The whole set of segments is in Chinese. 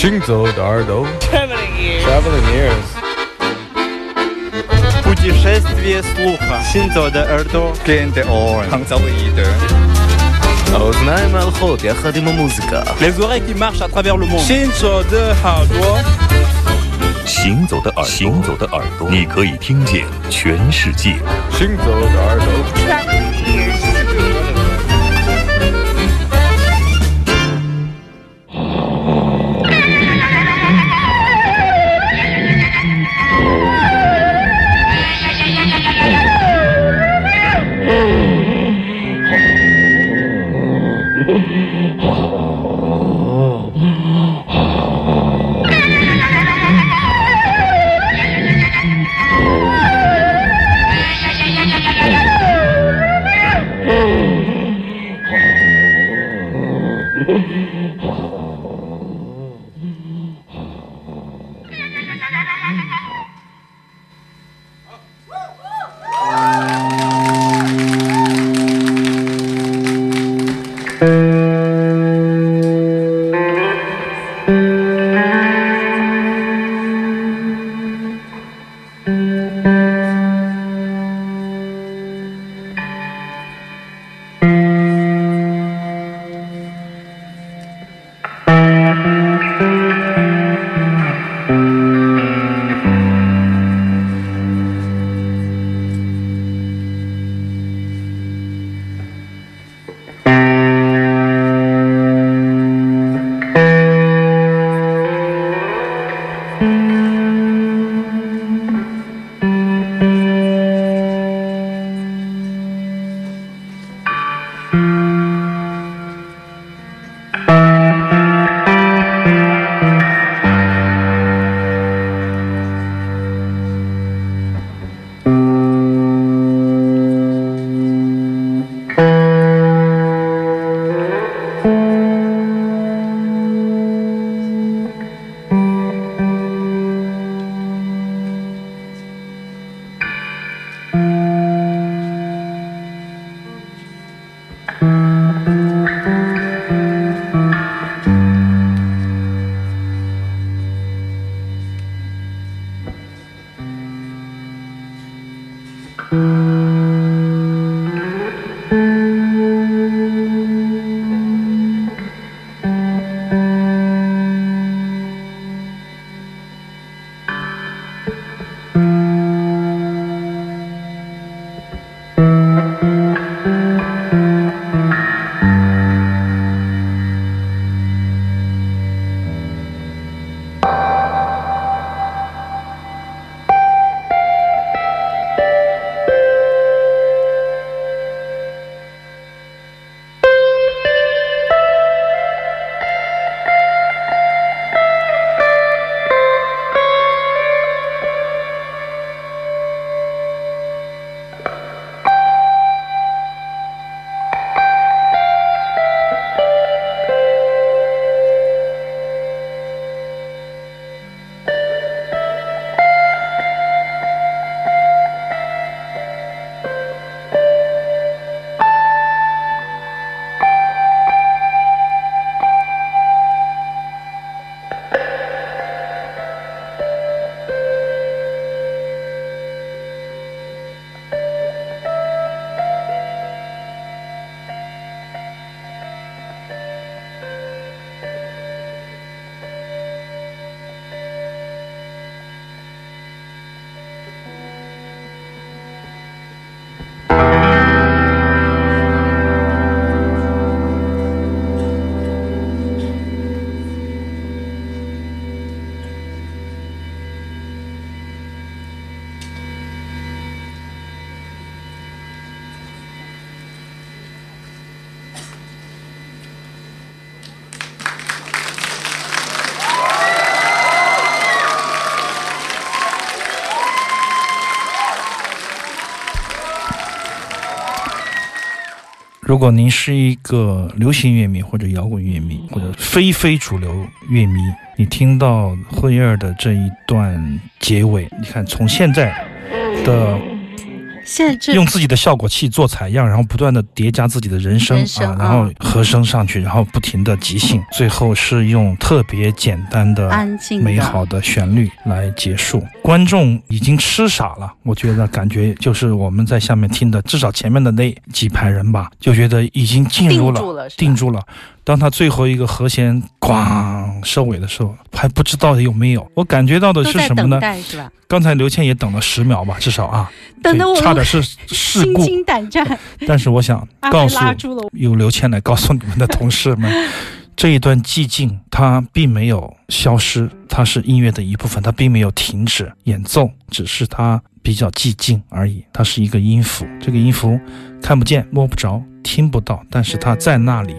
行走的耳朵 Traveling ears. Traveling ears Путешествие слуха. Синзо де Эрдо. Gente on. Хангзалоиде. האוזניים ההלכות יחד עם המוזיקה Les oreilles qui marchent à travers le monde. 行走的耳朵，行走的耳朵，行走的耳朵，你可以听见全世界。 行走的耳朵 thank mm -hmm. you 如果您是一个流行乐迷或者摇滚乐迷或者非非主流乐迷，你听到惠儿的这一段结尾，你看从现在的现在这用自己的效果器做采样，然后不断的叠加自己的人声啊，然后嗯和声上去，然后不停的即兴，最后是用特别简单的、安静的美好的旋律来结束。观众已经吃傻了，我觉得感觉就是我们在下面听的，至少前面的那几排人吧，就觉得已经进入了定住了。当他最后一个和弦咣收尾的时候，还不知道有没有。我感觉到的是什么呢？刚才刘谦也等了十秒吧，至少啊，对等得我差点是事心。惊胆战，但是我想告诉拉住了我。由刘谦来告诉你们的同事们，这一段寂静它并没有消失，它是音乐的一部分，它并没有停止演奏，只是它比较寂静而已。它是一个音符，这个音符看不见、摸不着、听不到，但是它在那里，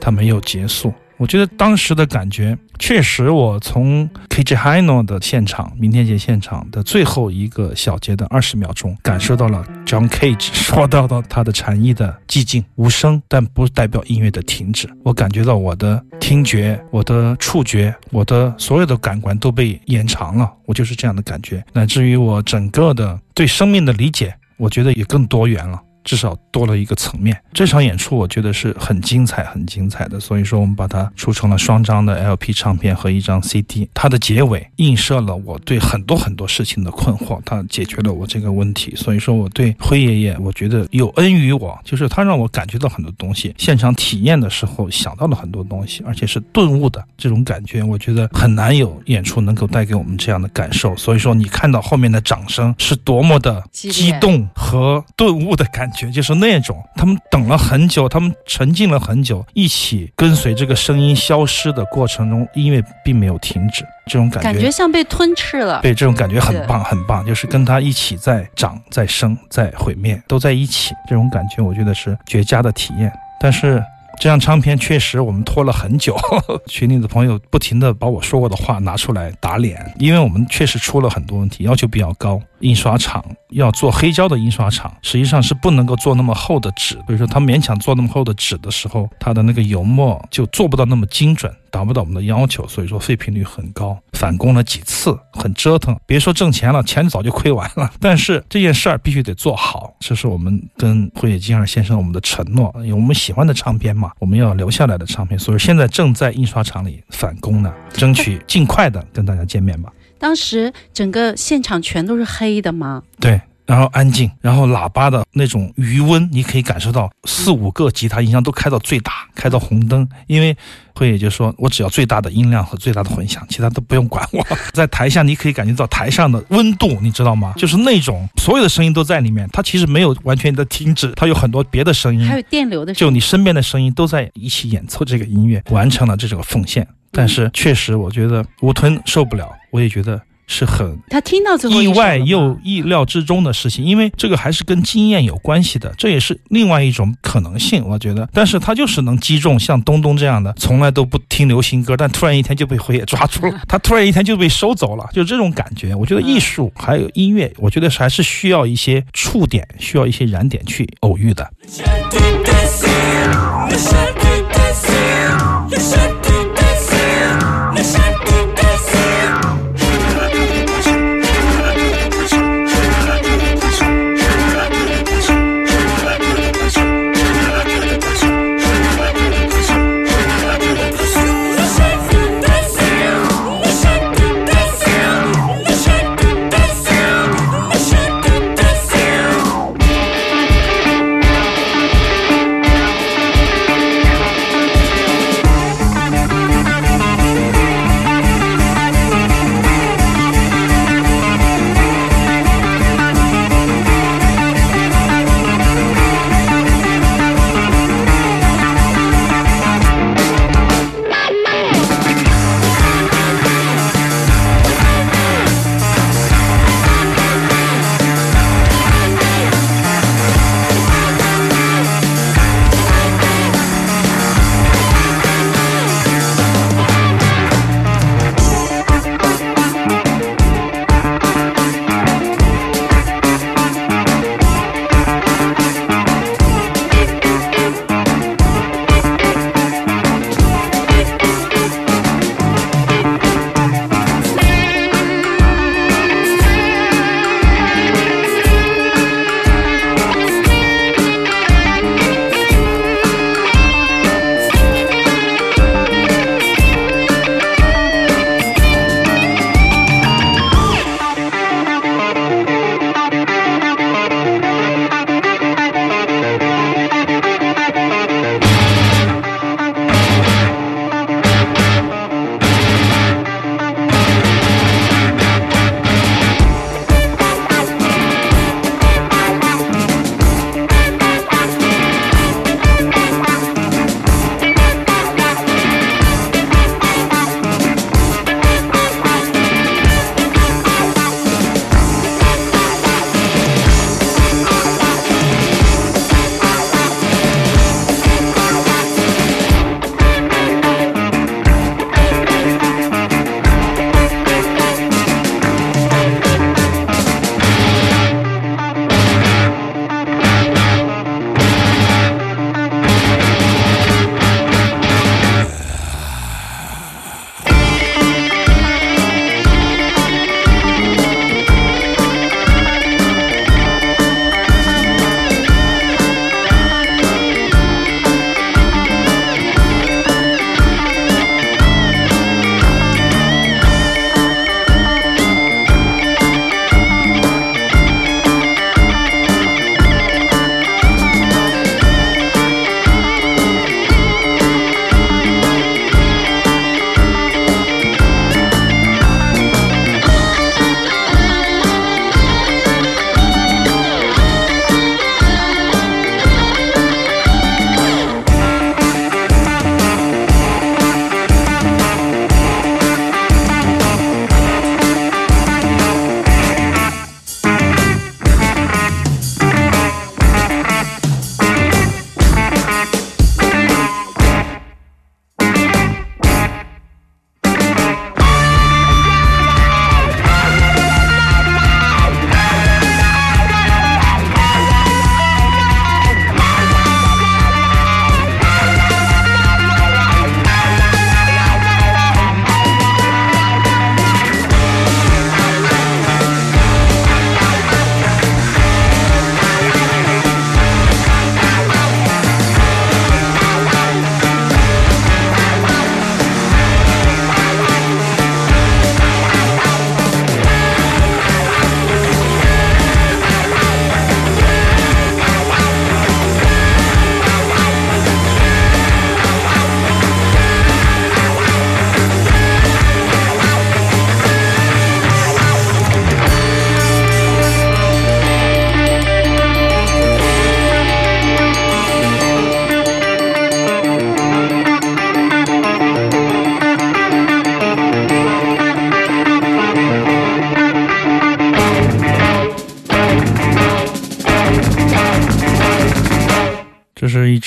它没有结束。我觉得当时的感觉，确实，我从 KJ Hino 的现场，明天节现场的最后一个小节的二十秒钟，感受到了 John Cage 说到的他的禅意的寂静无声，但不代表音乐的停止。我感觉到我的听觉、我的触觉、我的所有的感官都被延长了，我就是这样的感觉，乃至于我整个的对生命的理解，我觉得也更多元了。至少多了一个层面。这场演出我觉得是很精彩、很精彩的，所以说我们把它出成了双张的 LP 唱片和一张 CD。它的结尾映射了我对很多很多事情的困惑，它解决了我这个问题。所以说我对辉爷爷，我觉得有恩于我，就是他让我感觉到很多东西。现场体验的时候想到了很多东西，而且是顿悟的这种感觉，我觉得很难有演出能够带给我们这样的感受。所以说你看到后面的掌声是多么的激动和顿悟的感觉，就是那种他们等了很久，他们沉浸了很久，一起跟随这个声音消失的过程中，音乐并没有停止，这种感觉。感觉像被吞噬了。对，这种感觉很棒，很棒，就是跟他一起在长、在生、在毁灭，都在一起，这种感觉我觉得是绝佳的体验。但是这张唱片确实我们拖了很久，群里的朋友不停的把我说过的话拿出来打脸，因为我们确实出了很多问题，要求比较高。印刷厂要做黑胶的印刷厂，实际上是不能够做那么厚的纸，所以说他勉强做那么厚的纸的时候，它的那个油墨就做不到那么精准，达不到我们的要求，所以说废品率很高，返工了几次，很折腾。别说挣钱了，钱早就亏完了，但是这件事儿必须得做好，这是我们跟辉野金二先生我们的承诺，因为我们喜欢的唱片嘛，我们要留下来的唱片，所以现在正在印刷厂里返工呢，争取尽快的跟大家见面吧。当时整个现场全都是黑的吗？对，然后安静，然后喇叭的那种余温，你可以感受到四五个吉他音箱都开到最大，开到红灯，因为会也就说我只要最大的音量和最大的混响，其他都不用管我。在台下你可以感觉到台上的温度，你知道吗？就是那种所有的声音都在里面，它其实没有完全的停止，它有很多别的声音，还有电流的声就。你身边的声音都在一起演奏这个音乐，完成了这种奉献。但是确实，我觉得吴吞受不了，我也觉得是很他听到最后意外又意料之中的事情，因为这个还是跟经验有关系的，这也是另外一种可能性，我觉得。但是他就是能击中像东东这样的，从来都不听流行歌，但突然一天就被辉爷抓住了，他突然一天就被收走了，就这种感觉。我觉得艺术还有音乐，我觉得还是需要一些触点，需要一些燃点去偶遇的。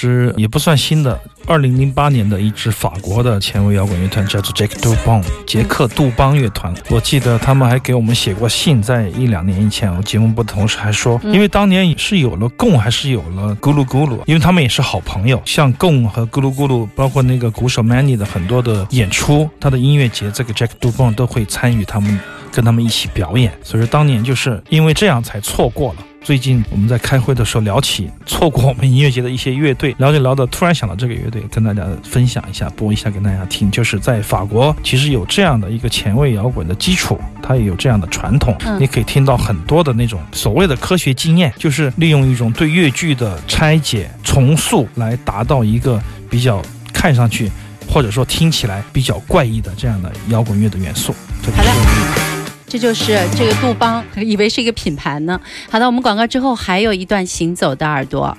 支也不算新的，二零零八年的一支法国的前卫摇滚乐团，叫做 Jack Dubon 杰克杜邦乐团。我记得他们还给我们写过信，在一两年以前，我节目部的同事还说，因为当年是有了贡，还是有了咕噜咕噜，因为他们也是好朋友，像贡和咕噜咕噜，包括那个鼓手 Manny 的很多的演出，他的音乐节，这个 Jack Dubon 都会参与他们。跟他们一起表演，所以说当年就是因为这样才错过了。最近我们在开会的时候聊起错过我们音乐节的一些乐队，聊着聊着突然想到这个乐队，跟大家分享一下，播一下给大家听。就是在法国，其实有这样的一个前卫摇滚的基础，它也有这样的传统。你可以听到很多的那种所谓的科学经验，就是利用一种对乐句的拆解重塑，来达到一个比较看上去或者说听起来比较怪异的这样的摇滚乐的元素。好的。这就是这个杜邦，以为是一个品牌呢。好的，我们广告之后还有一段行走的耳朵。